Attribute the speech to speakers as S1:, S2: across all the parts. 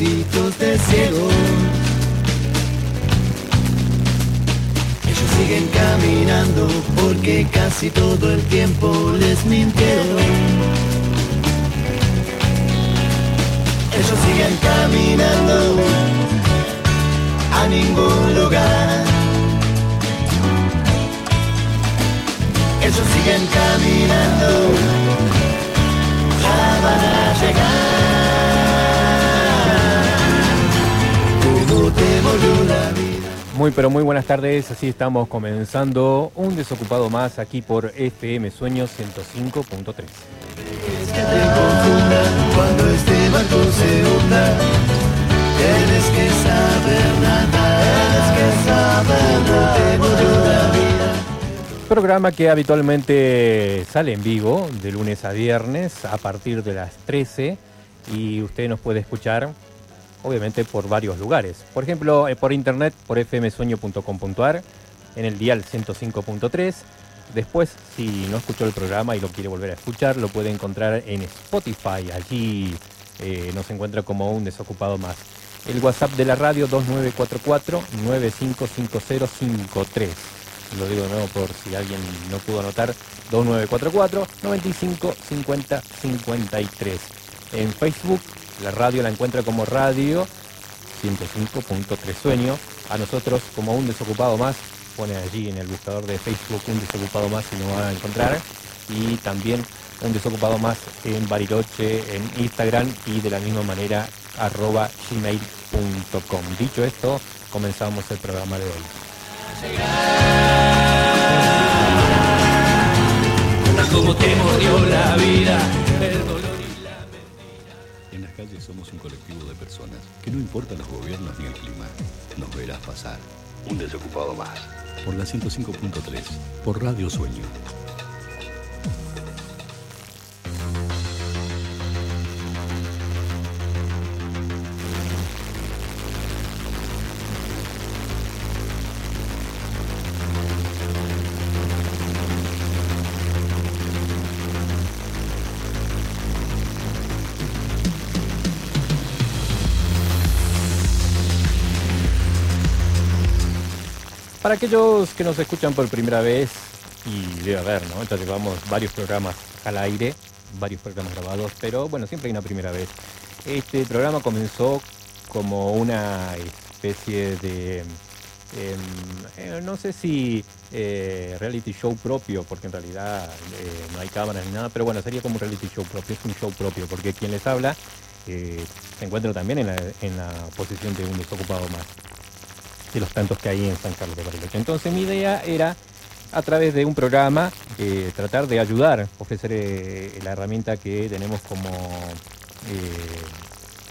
S1: de ciegos. Ellos siguen caminando porque casi todo el tiempo les mintieron. Ellos siguen caminando a ningún lugar. Ellos siguen caminando, ya van a llegar.
S2: Muy pero muy buenas tardes, así estamos comenzando un desocupado más aquí por FM Sueños 105.3.
S1: Es que te confundan cuando este.
S2: Programa que habitualmente sale en vivo de lunes a viernes a partir de las 13 y usted nos puede escuchar obviamente por varios lugares. Por ejemplo, eh, por internet por fmsueño.com.ar en el dial 105.3. Después, si no escuchó el programa y lo quiere volver a escuchar, lo puede encontrar en Spotify. Allí eh, nos encuentra como un desocupado más. El WhatsApp de la radio 2944-955053. Lo digo de nuevo por si alguien no pudo anotar. 2944-955053. En Facebook, la radio la encuentra como radio 105.3 Sueño. A nosotros como un desocupado más, pone allí en el buscador de Facebook un desocupado más y nos van a encontrar. Y también un desocupado más en Bariloche, en Instagram y de la misma manera arroba gmail.com. Dicho esto, comenzamos el programa de hoy.
S3: Somos un colectivo de personas que no importa los gobiernos ni el clima, nos verás pasar. Un desocupado más. Por la 105.3, por Radio Sueño.
S2: Para aquellos que nos escuchan por primera vez, y debe haber, ¿no? Ya llevamos varios programas al aire, varios programas grabados, pero bueno, siempre hay una primera vez. Este programa comenzó como una especie de, em, eh, no sé si eh, reality show propio, porque en realidad eh, no hay cámaras ni nada, pero bueno, sería como un reality show propio, es un show propio, porque quien les habla eh, se encuentra también en la, en la posición de un desocupado más de los tantos que hay en San Carlos de Bariloche. Entonces mi idea era, a través de un programa, eh, tratar de ayudar, ofrecer eh, la herramienta que tenemos como, eh,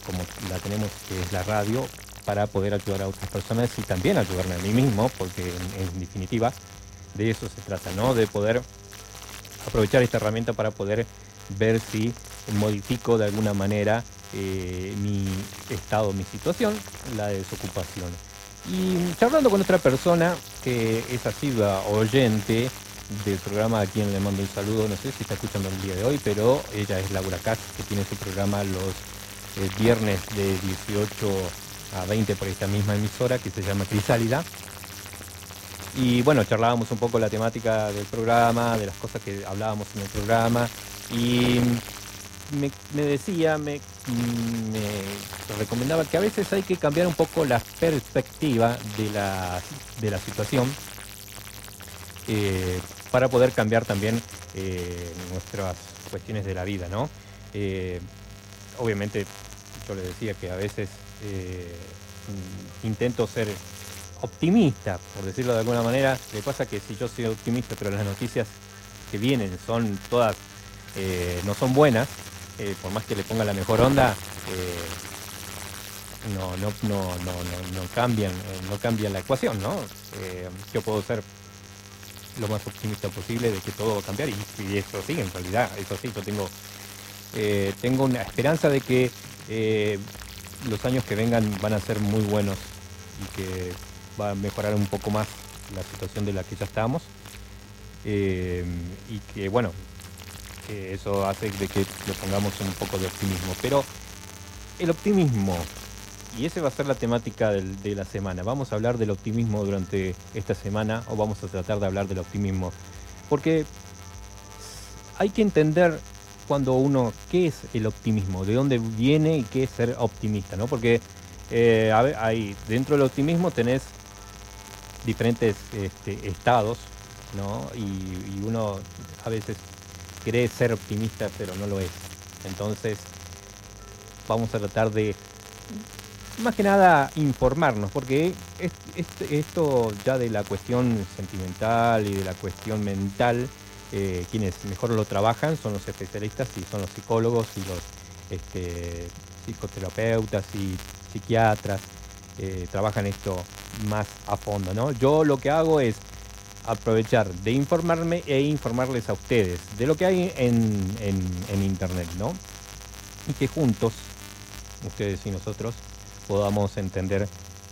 S2: como la tenemos, que es la radio, para poder ayudar a otras personas y también ayudarme a mí mismo, porque en, definitiva de eso se trata, ¿no? De poder aprovechar esta herramienta para poder ver si modifico de alguna manera mi estado, mi situación, la desocupación. Y charlando con otra persona que es asidua oyente del programa, a quien le mando un saludo, no sé si está escuchando el día de hoy, pero ella es Laura Katz, que tiene su programa los eh, viernes de 18 a 20 por esta misma emisora, que se llama Crisálida. Y bueno, charlábamos un poco la temática del programa, de las cosas que hablábamos en el programa. Y me, me decía, me, me recomendaba que a veces hay que cambiar un poco la perspectiva de la, de la situación eh, para poder cambiar también eh, nuestras cuestiones de la vida, ¿no? Eh, obviamente, yo le decía que a veces eh, intento ser optimista, por decirlo de alguna manera. Le pasa que si yo soy optimista, pero las noticias que vienen son todas, eh, no son buenas, eh, por más que le ponga la mejor onda, eh, no, no, no, no, no, no cambian, eh, no cambian la ecuación, ¿no? Yo puedo ser lo más optimista posible de que todo va a cambiar y, eso sí, en realidad, eso sí, yo tengo, tengo una esperanza de que los años que vengan van a ser muy buenos y que va a mejorar un poco más la situación de la que ya estamos. Y que bueno, eso hace de que le pongamos un poco de optimismo. Pero el optimismo. Y esa va a ser la temática de la semana. Vamos a hablar del optimismo durante esta semana o vamos a tratar de hablar del optimismo. Porque hay que entender cuando uno, ¿qué es el optimismo? ¿De dónde viene y qué es ser optimista? ¿no? Porque eh, hay, dentro del optimismo tenés diferentes este, estados, ¿no? Y, uno a veces cree ser optimista, pero no lo es. Entonces, vamos a tratar de, más que nada, informarnos, porque esto ya de la cuestión sentimental y de la cuestión mental, eh, quienes mejor lo trabajan son los especialistas y son los psicólogos y los este, psicoterapeutas y psiquiatras, eh, trabajan esto más a fondo, ¿no? Yo lo que hago es aprovechar de informarme e informarles a ustedes de lo que hay en, internet, ¿no? Y que juntos, ustedes y nosotros, podamos entender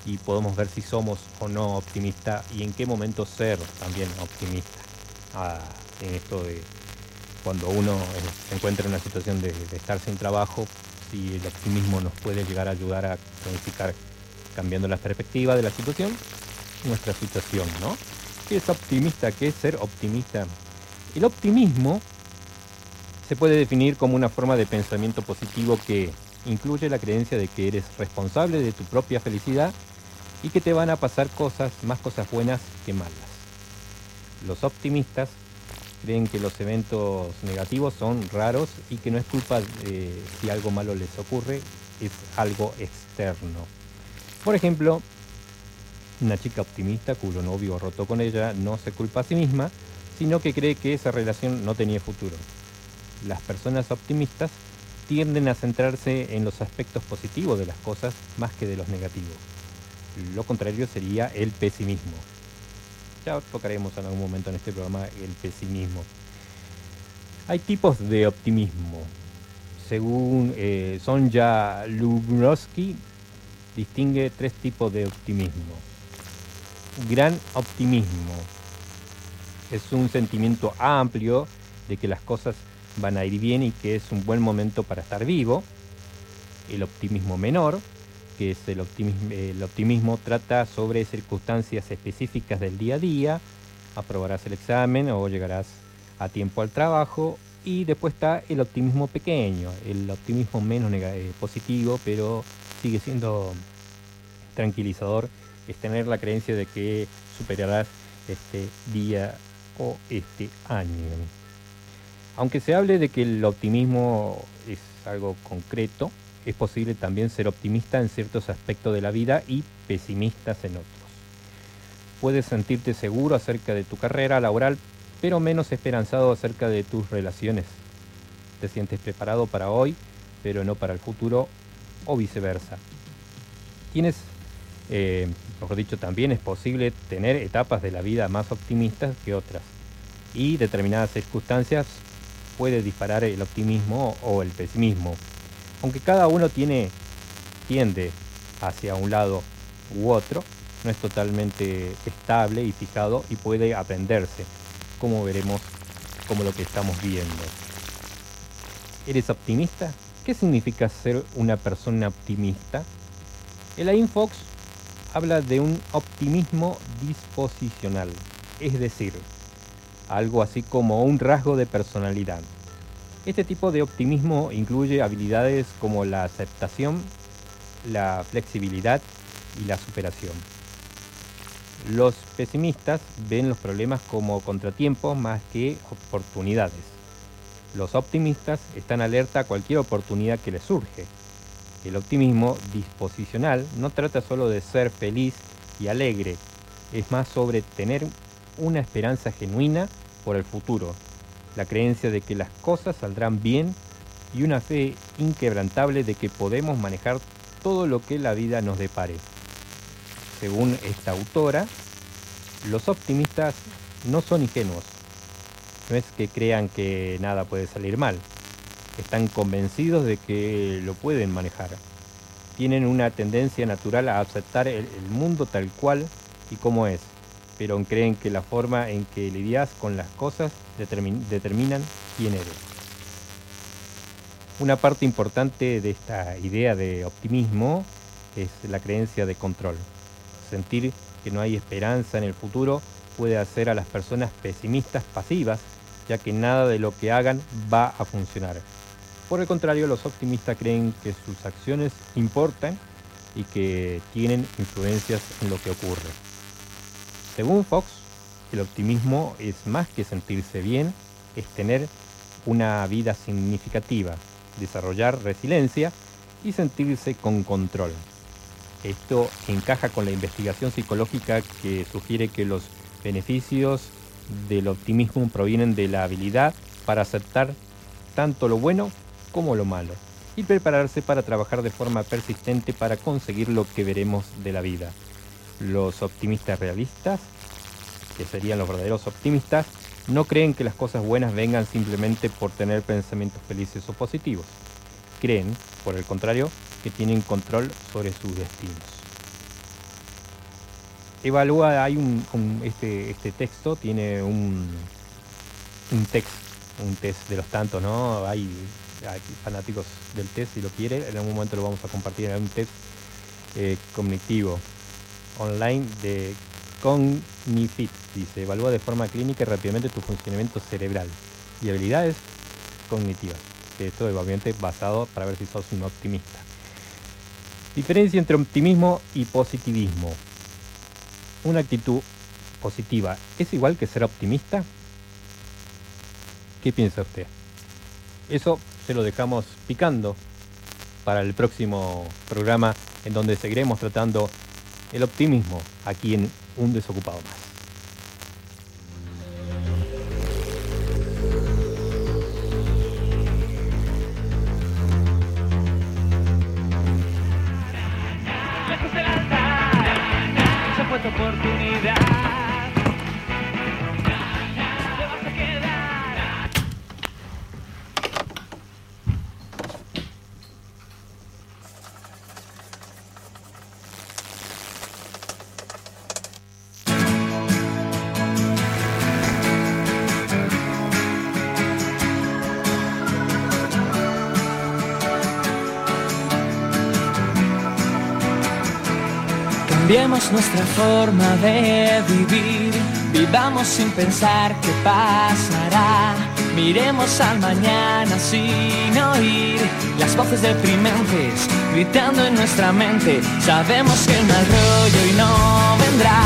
S2: y podamos ver si somos o no optimistas y en qué momento ser también optimista ah, en esto de cuando uno eh, se encuentra en una situación de, de, estar sin trabajo, si el optimismo nos puede llegar a ayudar a planificar cambiando la perspectiva de la situación, nuestra situación, ¿no? ¿Qué es optimista? ¿Qué es ser optimista? El optimismo se puede definir como una forma de pensamiento positivo que incluye la creencia de que eres responsable de tu propia felicidad y que te van a pasar cosas, más cosas buenas que malas. Los optimistas creen que los eventos negativos son raros y que no es culpa si algo malo les ocurre, es algo externo. Por ejemplo, una chica optimista cuyo novio rotó con ella no se culpa a sí misma, sino que cree que esa relación no tenía futuro. Las personas optimistas tienden a centrarse en los aspectos positivos de las cosas más que de los negativos. Lo contrario sería el pesimismo. Ya tocaremos en algún momento en este programa el pesimismo. Hay tipos de optimismo. Según eh, Sonja Lubrowski, distingue tres tipos de optimismo. Gran optimismo es un sentimiento amplio de que las cosas van a ir bien y que es un buen momento para estar vivo. El optimismo menor, que es el optimismo, el optimismo trata sobre circunstancias específicas del día a día, aprobarás el examen o llegarás a tiempo al trabajo. Y después está el optimismo pequeño, el optimismo menos eh, positivo, pero sigue siendo tranquilizador es tener la creencia de que superarás este día o este año. Aunque se hable de que el optimismo es algo concreto, es posible también ser optimista en ciertos aspectos de la vida y pesimistas en otros. Puedes sentirte seguro acerca de tu carrera laboral, pero menos esperanzado acerca de tus relaciones. Te sientes preparado para hoy, pero no para el futuro, o viceversa. Tienes eh, mejor dicho, también es posible tener etapas de la vida más optimistas que otras. Y determinadas circunstancias puede disparar el optimismo o el pesimismo. Aunque cada uno tiene, tiende hacia un lado u otro, no es totalmente estable y fijado y puede aprenderse, como veremos, como lo que estamos viendo. ¿Eres optimista? ¿Qué significa ser una persona optimista? El Infox habla de un optimismo disposicional, es decir, algo así como un rasgo de personalidad. Este tipo de optimismo incluye habilidades como la aceptación, la flexibilidad y la superación. Los pesimistas ven los problemas como contratiempos más que oportunidades. Los optimistas están alerta a cualquier oportunidad que les surge el optimismo disposicional no trata solo de ser feliz y alegre, es más sobre tener una esperanza genuina por el futuro, la creencia de que las cosas saldrán bien y una fe inquebrantable de que podemos manejar todo lo que la vida nos depare. Según esta autora, los optimistas no son ingenuos. No es que crean que nada puede salir mal, están convencidos de que lo pueden manejar. Tienen una tendencia natural a aceptar el, mundo tal cual y como es, pero creen que la forma en que lidias con las cosas determinan quién eres. Una parte importante de esta idea de optimismo es la creencia de control. Sentir que no hay esperanza en el futuro puede hacer a las personas pesimistas pasivas, ya que nada de lo que hagan va a funcionar. Por el contrario, los optimistas creen que sus acciones importan y que tienen influencias en lo que ocurre. Según Fox, el optimismo es más que sentirse bien, es tener una vida significativa, desarrollar resiliencia y sentirse con control. Esto encaja con la investigación psicológica que sugiere que los beneficios del optimismo provienen de la habilidad para aceptar tanto lo bueno como lo malo y prepararse para trabajar de forma persistente para conseguir lo que veremos de la vida. Los optimistas realistas, que serían los verdaderos optimistas, no creen que las cosas buenas vengan simplemente por tener pensamientos felices o positivos. Creen, por el contrario, que tienen control sobre sus destinos. Evalúa, hay un, este, este, texto tiene un, un text, un test de los tantos, ¿no? Hay, fanáticos del test si lo quiere, en algún momento lo vamos a compartir, en un test eh, cognitivo online de Cognifit, dice, evalúa de forma clínica y rápidamente tu funcionamiento cerebral y habilidades cognitivas. Esto es obviamente basado para ver si sos un optimista. Diferencia entre optimismo y positivismo. Una actitud positiva es igual que ser optimista. ¿Qué piensa usted? Eso lo dejamos picando para el próximo programa en donde seguiremos tratando el optimismo aquí en Un Desocupado Más.
S4: Nuestra forma de vivir, vivamos sin pensar qué pasará. Miremos al mañana sin oír las voces deprimentes gritando en nuestra mente. Sabemos que el mal rollo y no vendrá.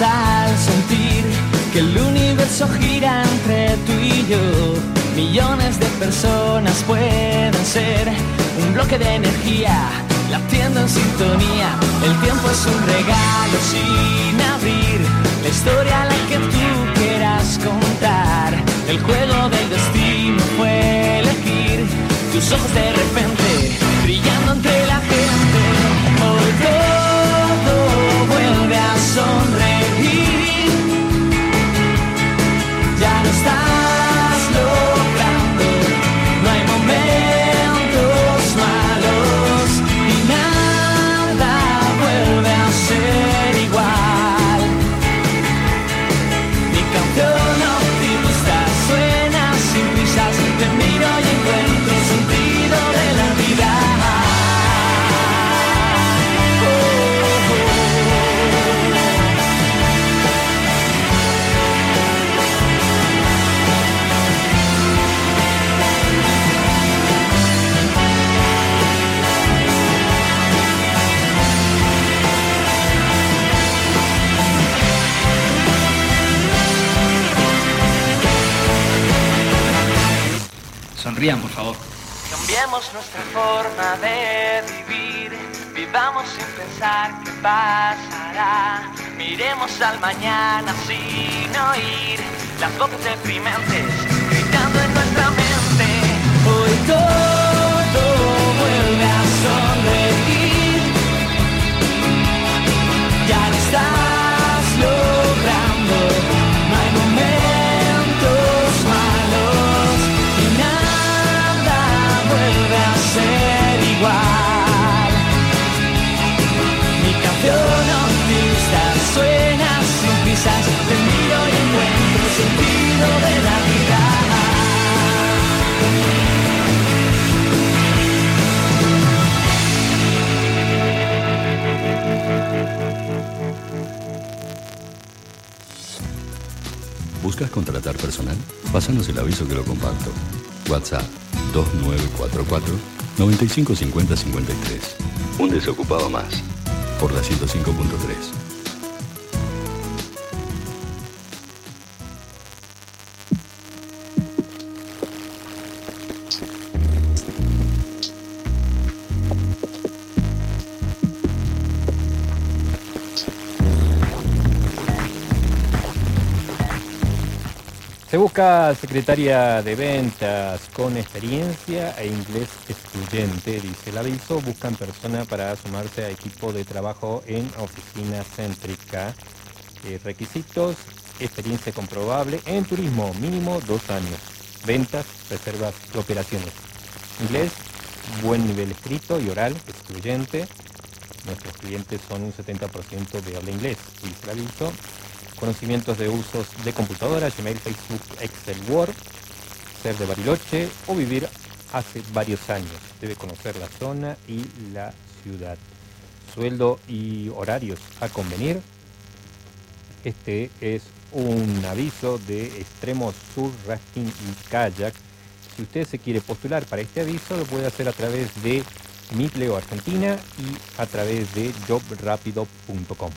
S4: Al sentir que el universo gira entre tú y yo. Millones de personas pueden ser un bloque de energía latiendo en sintonía. El tiempo es un regalo sin abrir, la historia la que tú quieras contar. El juego del destino fue elegir tus ojos de repente brillando entre la nuestra forma de vivir, vivamos sin pensar qué pasará. Miremos al mañana sin oír las voces deprimentes
S3: ¿Buscas contratar personal? Pásanos el aviso que lo comparto. WhatsApp 2944 955053. Un desocupado más. Por la 105.3.
S2: busca secretaria de ventas con experiencia e inglés excluyente, dice el aviso. Buscan persona para sumarse a equipo de trabajo en oficina céntrica. Eh, requisitos, experiencia comprobable en turismo, mínimo dos años. Ventas, reservas operaciones. Inglés, buen nivel escrito y oral, excluyente. Nuestros clientes son un 70% de habla inglés, dice el aviso conocimientos de usos de computadora, Gmail, Facebook, Excel, Word, ser de Bariloche o vivir hace varios años. Debe conocer la zona y la ciudad. Sueldo y horarios a convenir. Este es un aviso de Extremo Sur Rafting y Kayak. Si usted se quiere postular para este aviso, lo puede hacer a través de Mitleo Argentina y a través de jobrapido.com.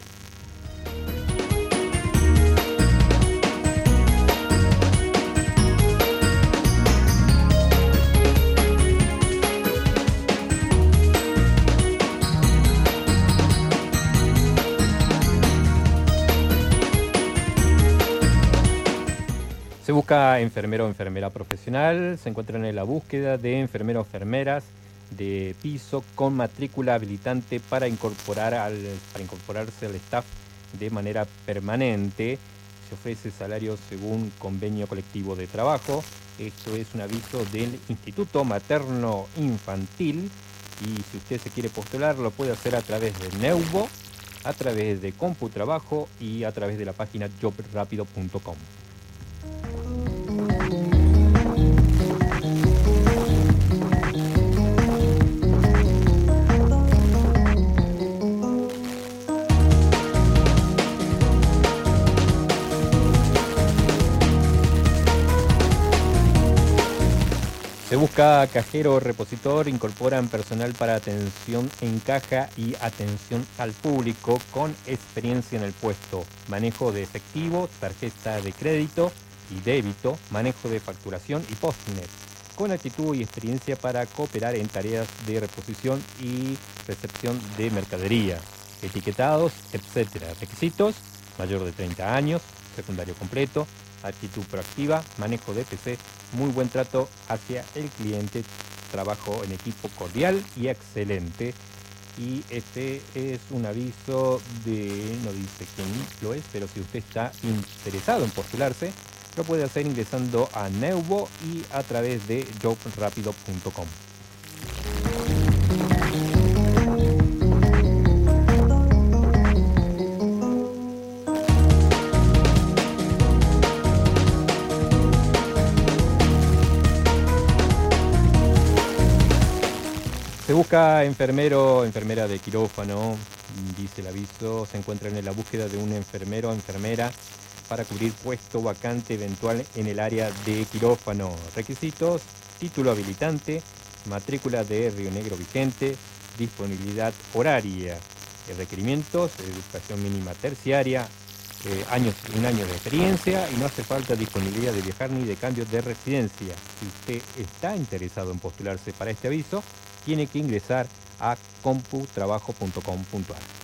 S2: busca enfermero o enfermera profesional, se encuentran en la búsqueda de enfermeros o enfermeras de piso con matrícula habilitante para, incorporar al, para incorporarse al staff de manera permanente. Se ofrece salario según convenio colectivo de trabajo. Esto es un aviso del Instituto Materno Infantil y si usted se quiere postular lo puede hacer a través de Neuvo, a través de CompuTrabajo y a través de la página jobrapido.com. Se busca cajero repositor, incorporan personal para atención en caja y atención al público con experiencia en el puesto, manejo de efectivo, tarjeta de crédito y débito, manejo de facturación y postnet, con actitud y experiencia para cooperar en tareas de reposición y recepción de mercadería, etiquetados, etc. Requisitos, mayor de 30 años, secundario completo, actitud proactiva, manejo de PC, muy buen trato hacia el cliente, trabajo en equipo cordial y excelente. Y este es un aviso de, no dice quién lo es, pero si usted está interesado en postularse, lo puede hacer ingresando a Neuvo y a través de jobrapido.com. busca enfermero enfermera de quirófano, dice el aviso, se encuentran en la búsqueda de un enfermero o enfermera para cubrir puesto vacante eventual en el área de quirófano. Requisitos, título habilitante, matrícula de Río Negro vigente, disponibilidad horaria. Eh, Requerimientos, educación mínima terciaria, eh, años, un año de experiencia y no hace falta disponibilidad de viajar ni de cambio de residencia. Si usted está interesado en postularse para este aviso, tiene que ingresar a computrabajo.com.ar.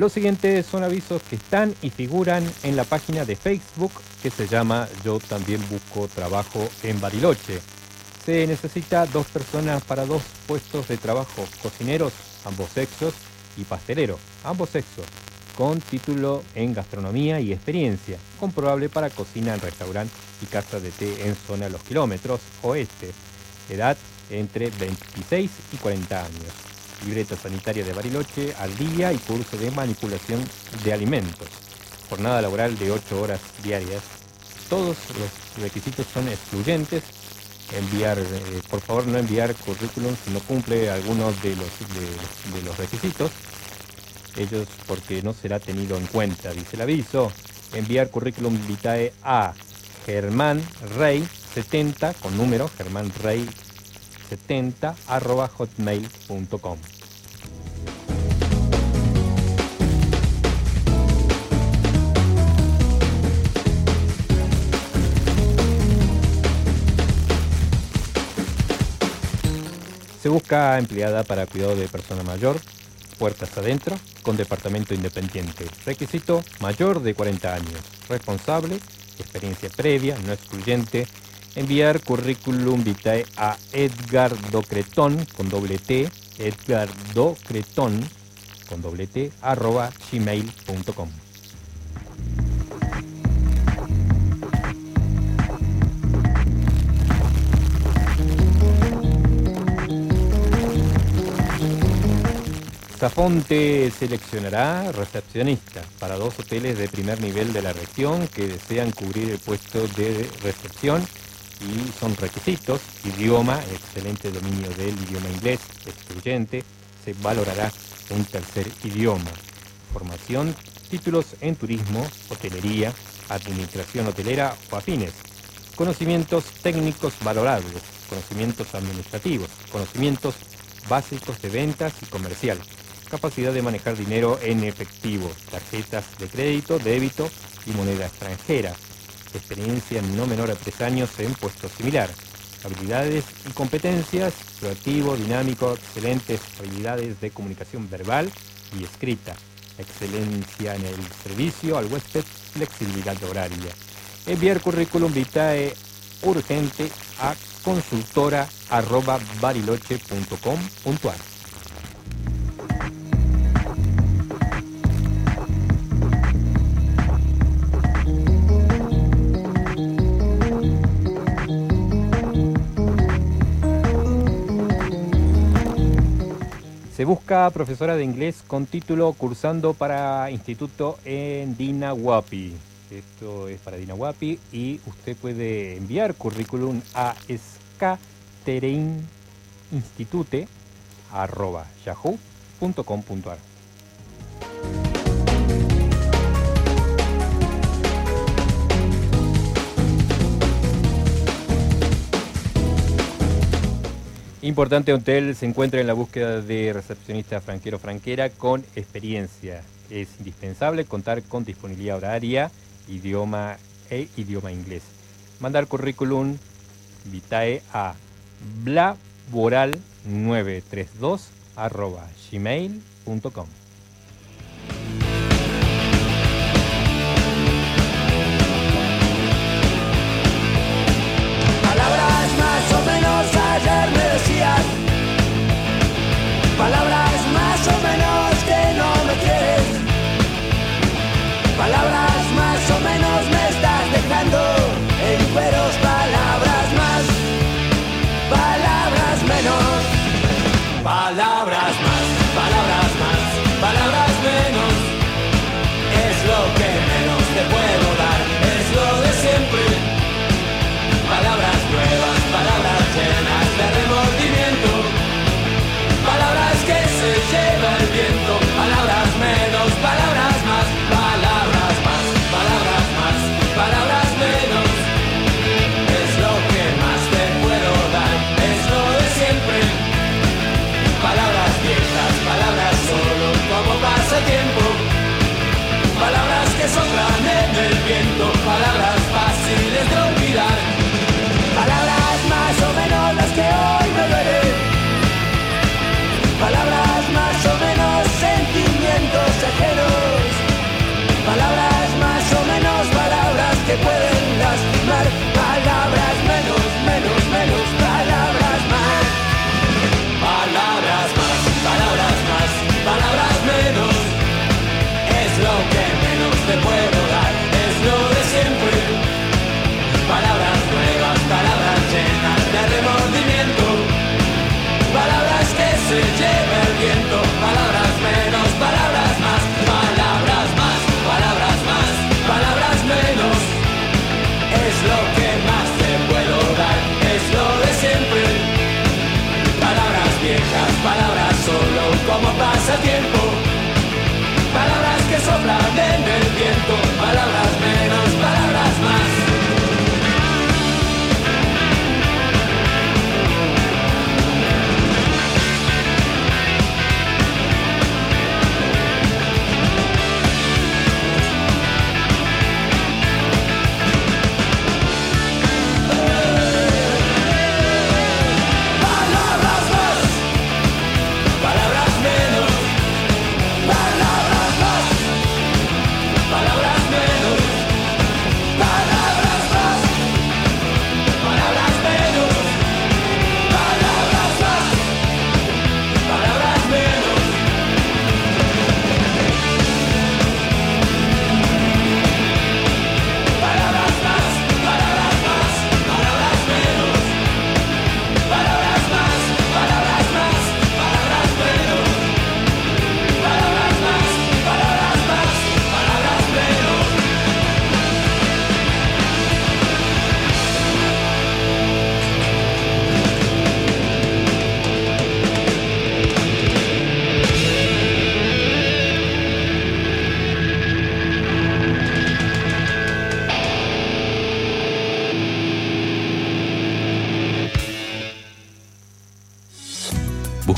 S2: Los siguientes son avisos que están y figuran en la página de Facebook que se llama Yo también busco trabajo en Bariloche. Se necesita dos personas para dos puestos de trabajo, cocineros, ambos sexos, y pastelero, ambos sexos, con título en gastronomía y experiencia, comprobable para cocina en restaurante y casa de té en zona Los Kilómetros Oeste. Edad entre 26 y 40 años libreta sanitaria de Bariloche al día y curso de manipulación de alimentos. Jornada laboral de 8 horas diarias. Todos los requisitos son excluyentes. Enviar, eh, por favor no enviar currículum si no cumple algunos de los, de, los requisitos. Ellos porque no será tenido en cuenta, dice el aviso. Enviar currículum vitae a Germán Rey 70 con número Germán Rey 70 arroba hotmail.com. busca empleada para cuidado de persona mayor, puertas adentro, con departamento independiente. Requisito mayor de 40 años, responsable, experiencia previa, no excluyente, enviar currículum vitae a Edgar Docretón con doble T, Edgar Docretón con doble T, arroba gmail.com. Zafonte seleccionará recepcionista para dos hoteles de primer nivel de la región que desean cubrir el puesto de recepción y son requisitos, idioma, excelente dominio del idioma inglés, excluyente, se valorará un tercer idioma. Formación, títulos en turismo, hotelería, administración hotelera o afines. Conocimientos técnicos valorados, conocimientos administrativos, conocimientos básicos de ventas y comercial, capacidad de manejar dinero en efectivo, tarjetas de crédito, débito y moneda extranjera, experiencia no menor a tres años en puesto similar. Habilidades y competencias, proactivo, dinámico, excelentes habilidades de comunicación verbal y escrita, excelencia en el servicio al huésped, flexibilidad horaria. Enviar currículum vitae urgente a consultora Se busca profesora de inglés con título cursando para instituto en Dinahuapi. Esto es para Dinahuapi y usted puede enviar currículum a skatereinstitute.yahoo.com.ar. Importante Hotel se encuentra en la búsqueda de recepcionista franquero franquera con experiencia. Es indispensable contar con disponibilidad horaria, idioma e idioma inglés. Mandar currículum vitae a blaboral932 gmail.com.
S5: ayer me decías Palabras más o menos que no me quieres Palabras sobra de.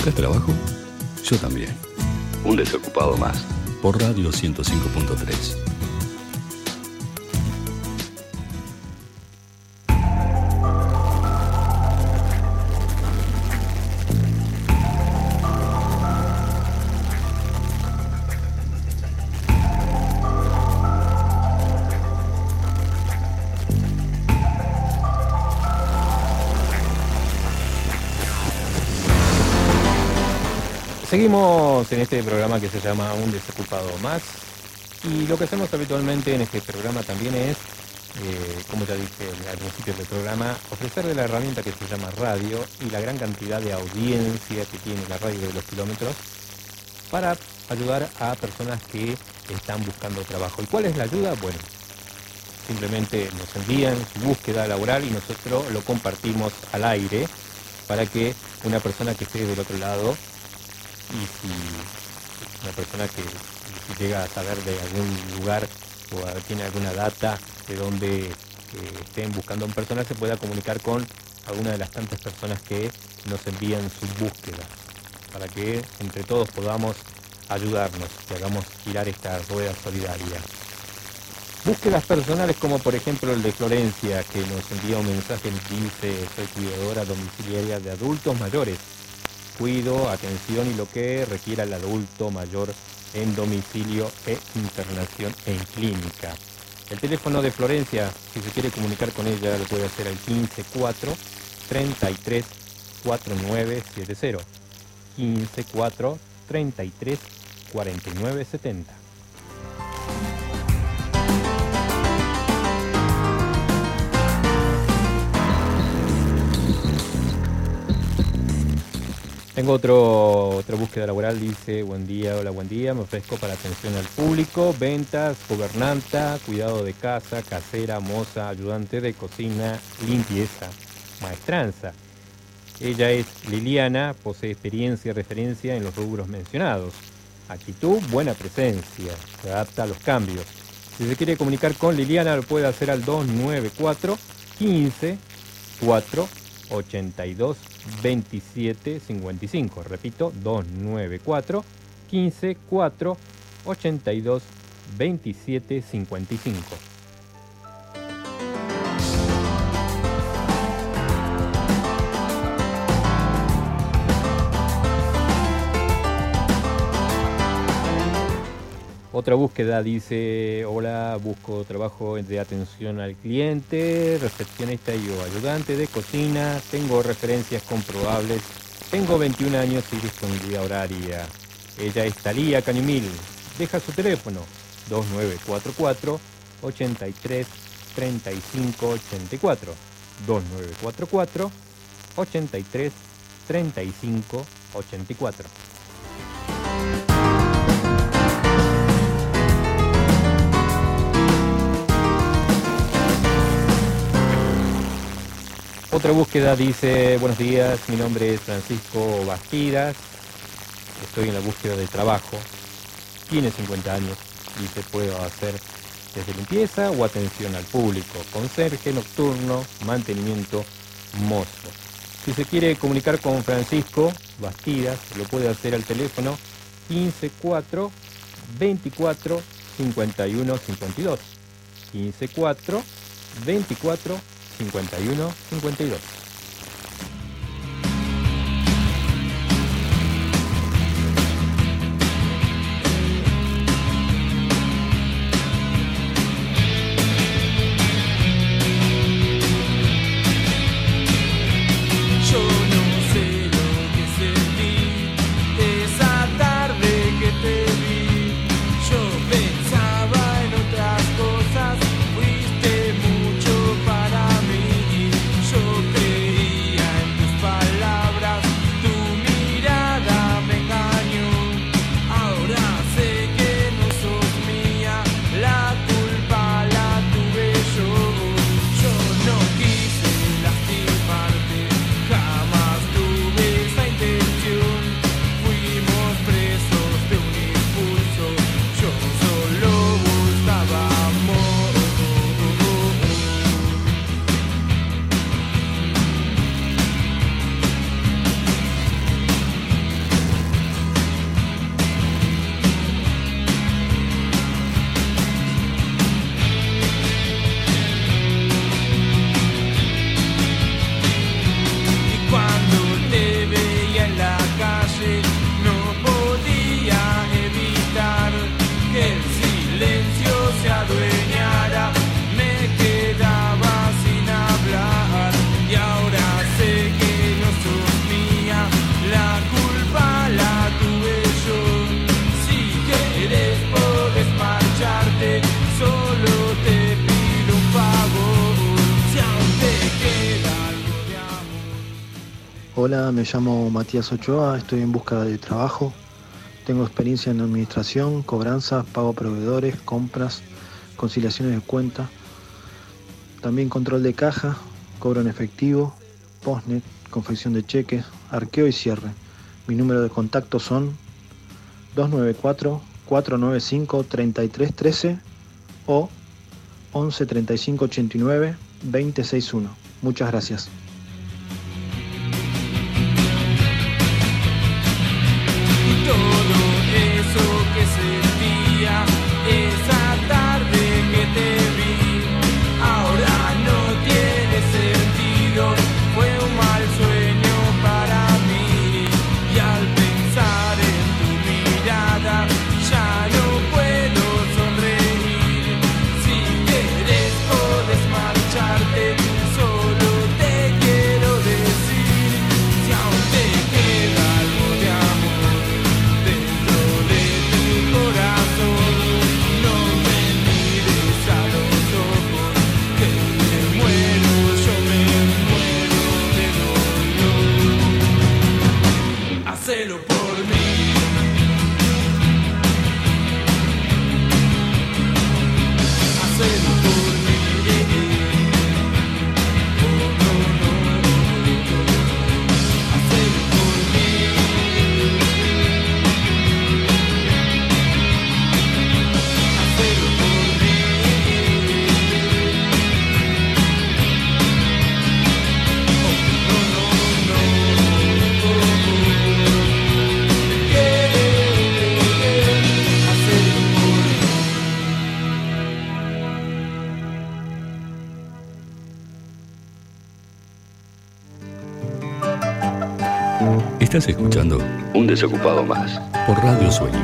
S3: ¿Buscas trabajo? Yo también. Un desocupado más. Por Radio 105.3.
S2: este programa que se llama Un desocupado más y lo que hacemos habitualmente en este programa también es, eh, como ya dije al principio del programa, ofrecerle la herramienta que se llama radio y la gran cantidad de audiencia que tiene la radio de los kilómetros para ayudar a personas que están buscando trabajo. ¿Y cuál es la ayuda? Bueno, simplemente nos envían su búsqueda laboral y nosotros lo compartimos al aire para que una persona que esté del otro lado y si una persona que llega a saber de algún lugar o tiene alguna data de donde eh, estén buscando a un personal se pueda comunicar con alguna de las tantas personas que nos envían su búsqueda para que entre todos podamos ayudarnos y hagamos girar esta rueda solidaria. Búsquedas personales como por ejemplo el de Florencia que nos envía un mensaje y dice soy cuidadora domiciliaria de adultos mayores cuido, atención y lo que requiera el adulto mayor en domicilio e internación en clínica. El teléfono de Florencia, si se quiere comunicar con ella, lo puede hacer al 154 33 4970. 154 33 4970. Tengo otro, otra búsqueda laboral, dice, buen día, hola, buen día, me ofrezco para atención al público, ventas, gobernanta, cuidado de casa, casera, moza, ayudante de cocina, limpieza, maestranza. Ella es Liliana, posee experiencia y referencia en los rubros mencionados. Actitud, buena presencia, se adapta a los cambios. Si se quiere comunicar con Liliana, lo puede hacer al 294 15 4 82 27 55. Repito, 294 15 4 82 27 55. Otra búsqueda dice, hola, busco trabajo de atención al cliente, recepcionista y o ayudante de cocina, tengo referencias comprobables, tengo 21 años y disponibilidad horaria. Ella es Talía Canimil, deja su teléfono 2944 83 35 84 2944 83 35 84 Otra búsqueda dice, buenos días, mi nombre es Francisco Bastidas, estoy en la búsqueda de trabajo, tiene 50 años, dice, puedo hacer desde limpieza o atención al público, conserje nocturno, mantenimiento, mozo. Si se quiere comunicar con Francisco Bastidas, lo puede hacer al teléfono 154 24 51 52. 154 24 51 52.
S6: Hola, me llamo Matías Ochoa, estoy en busca de trabajo. Tengo experiencia en administración, cobranzas, pago a proveedores, compras, conciliaciones de cuenta. También control de caja, cobro en efectivo, postnet, confección de cheques, arqueo y cierre. Mi número de contacto son 294-495-3313 o 11 35 89 261. Muchas gracias.
S3: Estás escuchando Un Desocupado Más por Radio Sueño.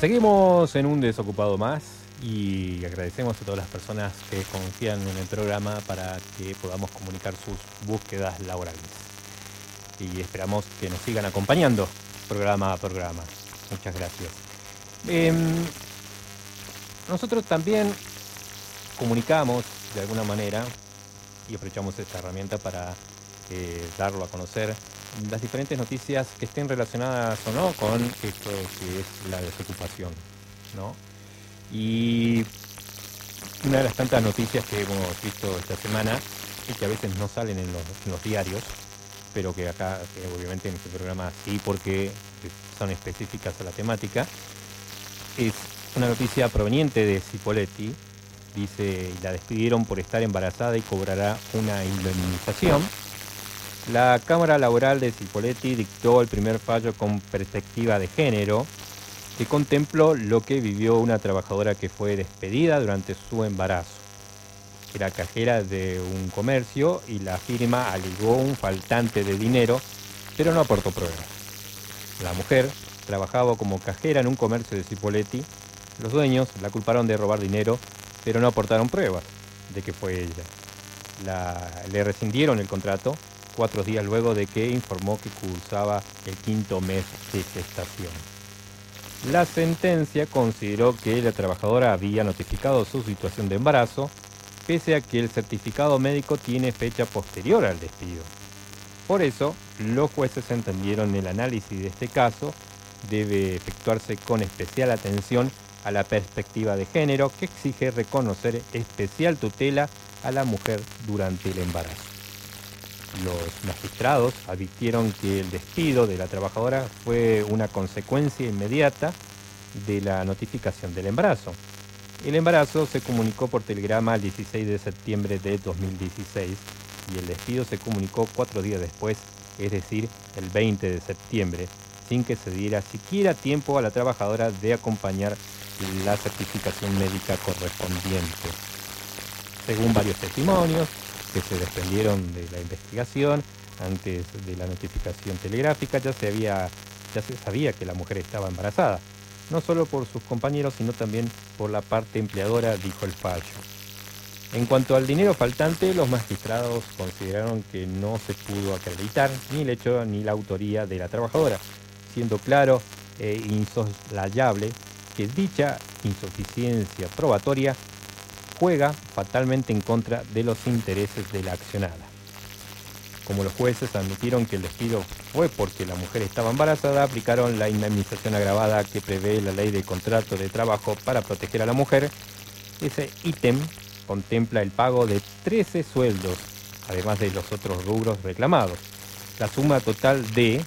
S2: Seguimos en un desocupado más y agradecemos a todas las personas que confían en el programa para que podamos comunicar sus búsquedas laborales. Y esperamos que nos sigan acompañando programa a programa. Muchas gracias. Em, nosotros también comunicamos de alguna manera y aprovechamos esta herramienta para eh, darlo a conocer las diferentes noticias que estén relacionadas o no con esto que es la desocupación. ¿no? Y una de las tantas noticias que hemos visto esta semana y que a veces no salen en los, diarios, pero que acá obviamente en este programa sí porque son específicas a la temática, es una noticia proveniente de Cipoletti, dice, la despidieron por estar embarazada y cobrará una indemnización. La Cámara Laboral de Cipoletti dictó el primer fallo con perspectiva de género que contempló lo que vivió una trabajadora que fue despedida durante su embarazo. Era cajera de un comercio y la firma alegó un faltante de dinero, pero no aportó pruebas. La mujer trabajaba como cajera en un comercio de Cipoletti. Los dueños la culparon de robar dinero, pero no aportaron pruebas de que fue ella. le rescindieron el contrato cuatro días luego de que informó que cursaba el quinto mes de gestación. La sentencia consideró que la trabajadora había notificado su situación de embarazo, pese a que el certificado médico tiene fecha posterior al despido. Por eso, los jueces entendieron el análisis de este caso debe efectuarse con especial atención a la perspectiva de género que exige reconocer especial tutela a la mujer durante el embarazo. Los magistrados advirtieron que el despido de la trabajadora fue una consecuencia inmediata de la notificación del embarazo. El embarazo se comunicó por telegrama el 16 de septiembre de 2016 y el despido se comunicó cuatro días después, es decir, el 20 de septiembre, sin que se diera siquiera tiempo a la trabajadora de acompañar la certificación médica correspondiente. Según varios testimonios, que se desprendieron de la investigación antes de la notificación telegráfica, ya se, había, ya se sabía que la mujer estaba embarazada, no solo por sus compañeros, sino también por la parte empleadora, dijo el fallo. En cuanto al dinero faltante, los magistrados consideraron que no se pudo acreditar ni el hecho ni la autoría de la trabajadora, siendo claro e insoslayable que dicha insuficiencia probatoria juega fatalmente en contra de los intereses de la accionada. Como los jueces admitieron que el despido fue porque la mujer estaba embarazada, aplicaron la indemnización agravada que prevé la ley de contrato de trabajo para proteger a la mujer. Ese ítem contempla el pago de 13 sueldos, además de los otros rubros reclamados. La suma total de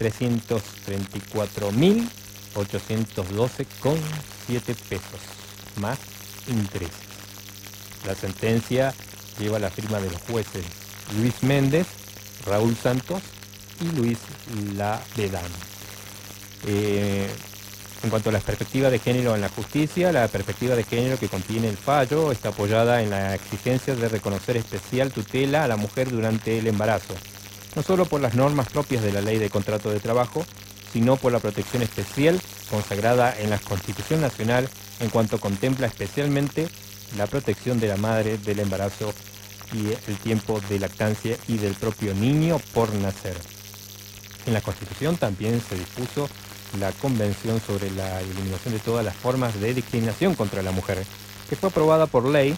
S2: 334.812,7 pesos, más intereses. La sentencia lleva la firma de los jueces Luis Méndez, Raúl Santos y Luis Lavedán. Eh, en cuanto a la perspectiva de género en la justicia, la perspectiva de género que contiene el fallo está apoyada en la exigencia de reconocer especial tutela a la mujer durante el embarazo, no solo por las normas propias de la ley de contrato de trabajo, sino por la protección especial consagrada en la Constitución Nacional en cuanto contempla especialmente la protección de la madre del embarazo y el tiempo de lactancia y del propio niño por nacer. En la Constitución también se dispuso la Convención sobre la Eliminación de todas las formas de discriminación contra la mujer, que fue aprobada por ley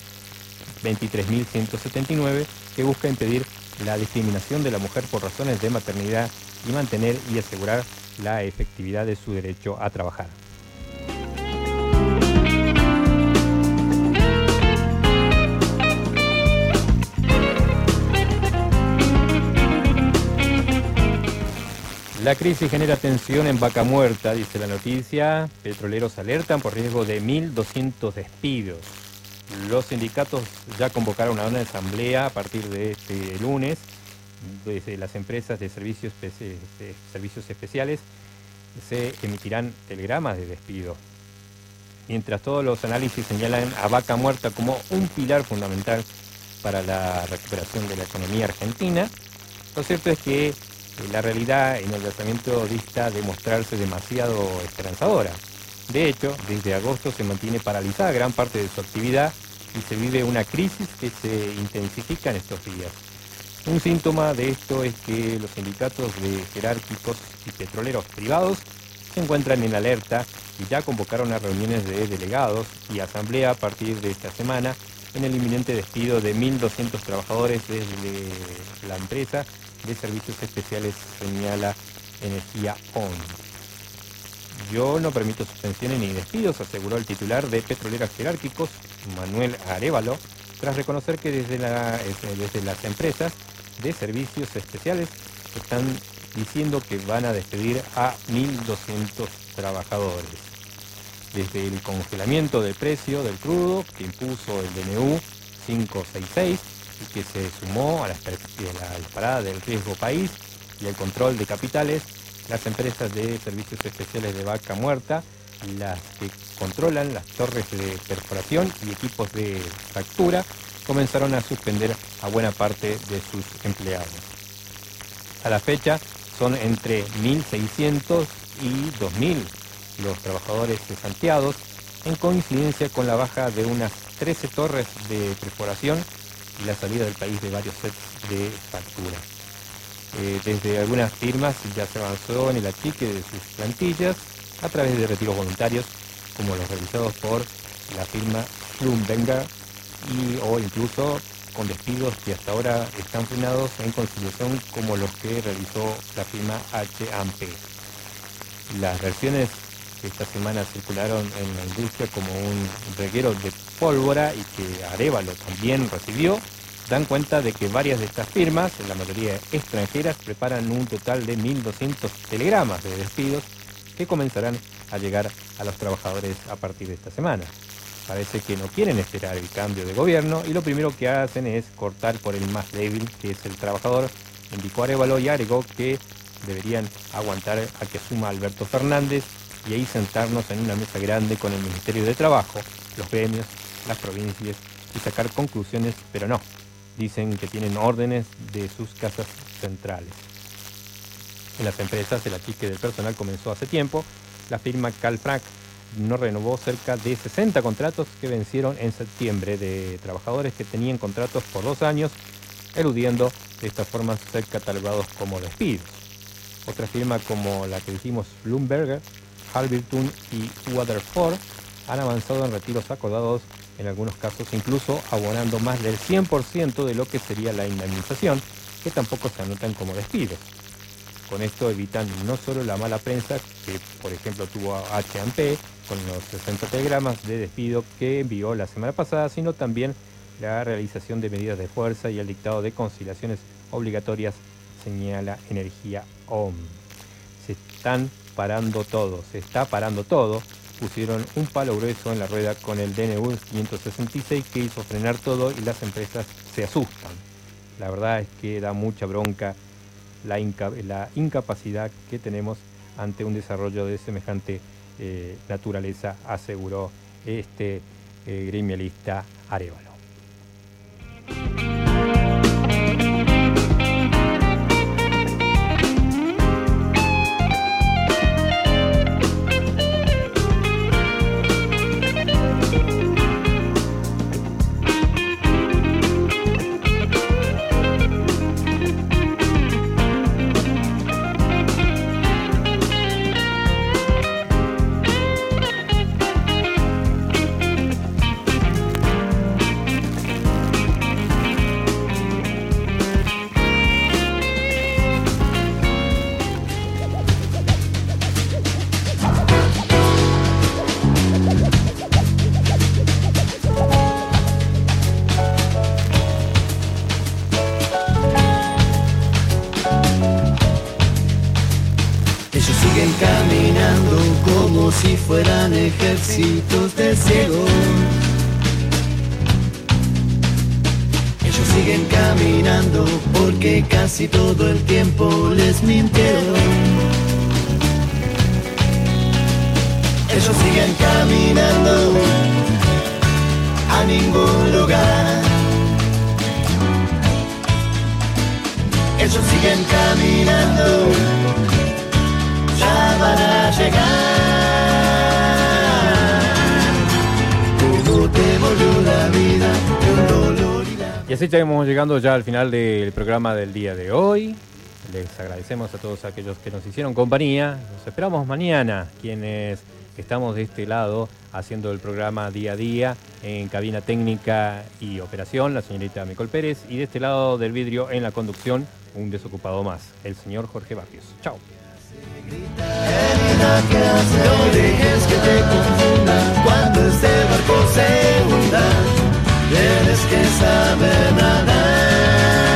S2: 23.179, que busca impedir la discriminación de la mujer por razones de maternidad y mantener y asegurar la efectividad de su derecho a trabajar. La crisis genera tensión en Vaca Muerta, dice la noticia. Petroleros alertan por riesgo de 1.200 despidos. Los sindicatos ya convocaron a una asamblea a partir de este lunes. Desde las empresas de servicios, servicios especiales se emitirán telegramas de despido. Mientras todos los análisis señalan a Vaca Muerta como un pilar fundamental para la recuperación de la economía argentina, lo cierto es que la realidad en el tratamiento dista de mostrarse demasiado esperanzadora. De hecho, desde agosto se mantiene paralizada gran parte de su actividad y se vive una crisis que se intensifica en estos días. Un síntoma de esto es que los sindicatos de jerárquicos y petroleros privados se encuentran en alerta y ya convocaron a reuniones de delegados y asamblea a partir de esta semana en el inminente despido de 1.200 trabajadores desde la empresa de Servicios Especiales señala Energía ON. Yo no permito suspensiones ni despidos, aseguró el titular de Petroleras Jerárquicos, Manuel Arevalo, tras reconocer que desde, desde las empresas de servicios especiales están diciendo que van a despedir a 1.200 trabajadores. Desde el congelamiento del precio del crudo que impuso el DNU 566 y que se sumó a la, disparada del riesgo país y el control de capitales, las empresas de servicios especiales de vaca muerta, las que controlan las torres de perforación y equipos de fractura, comenzaron a suspender a buena parte de sus empleados. A la fecha son entre 1.600 y 2.000 los trabajadores cesanteados, en coincidencia con la baja de unas 13 torres de perforación y la salida del país de varios sets de factura. Eh, desde algunas firmas ya se avanzó en el achique de sus plantillas a través de retiros voluntarios, como los realizados por la firma Schlumberger y o incluso con despidos que hasta ahora están frenados en conciliación como los que realizó la firma H&P. Las versiones que esta semana circularon en la industria como un reguero de pólvora y que Arevalo también recibió, dan cuenta de que varias de estas firmas, en la mayoría extranjeras, preparan un total de 1.200 telegramas de despidos que comenzarán a llegar a los trabajadores a partir de esta semana. Parece que no quieren esperar el cambio de gobierno y lo primero que hacen es cortar por el más débil, que es el trabajador, indicó Arevalo y agregó que deberían aguantar a que suma Alberto Fernández y ahí sentarnos en una mesa grande con el Ministerio de Trabajo, los gremios, las provincias y sacar conclusiones, pero no. Dicen que tienen órdenes de sus casas centrales. En las empresas el achique del personal comenzó hace tiempo. La firma Calfrac no renovó cerca de 60 contratos que vencieron en septiembre de trabajadores que tenían contratos por dos años, eludiendo de esta forma ser catalogados como despidos. Otra firma como la que dijimos Bloomberg, Halberton y Waterford han avanzado en retiros acordados en algunos casos incluso abonando más del 100% de lo que sería la indemnización, que tampoco se anotan como despidos. Con esto evitan no solo la mala prensa que, por ejemplo, tuvo H&P con los 60 telegramas de despido que envió la semana pasada, sino también la realización de medidas de fuerza y el dictado de conciliaciones obligatorias, señala Energía OM. Se están parando todo, se está parando todo. Pusieron un palo grueso en la rueda con el DNU 566 que hizo frenar todo y las empresas se asustan. La verdad es que da mucha bronca la, incapacidad que tenemos ante un desarrollo de semejante eh, naturaleza, aseguró este eh, gremialista Arevalo.
S1: De ciego. Ellos siguen caminando porque casi todo el tiempo les mintieron. Ellos siguen caminando a ningún lugar. Ellos siguen caminando, ya van a llegar.
S2: Así estamos llegando ya al final del programa del día de hoy. Les agradecemos a todos aquellos que nos hicieron compañía. Nos esperamos mañana, quienes estamos de este lado haciendo el programa día a día en cabina técnica y operación, la señorita Micol Pérez, y de este lado del vidrio en la conducción, un desocupado más, el señor Jorge Barrios. Chao.
S1: Eres que sabe nadar.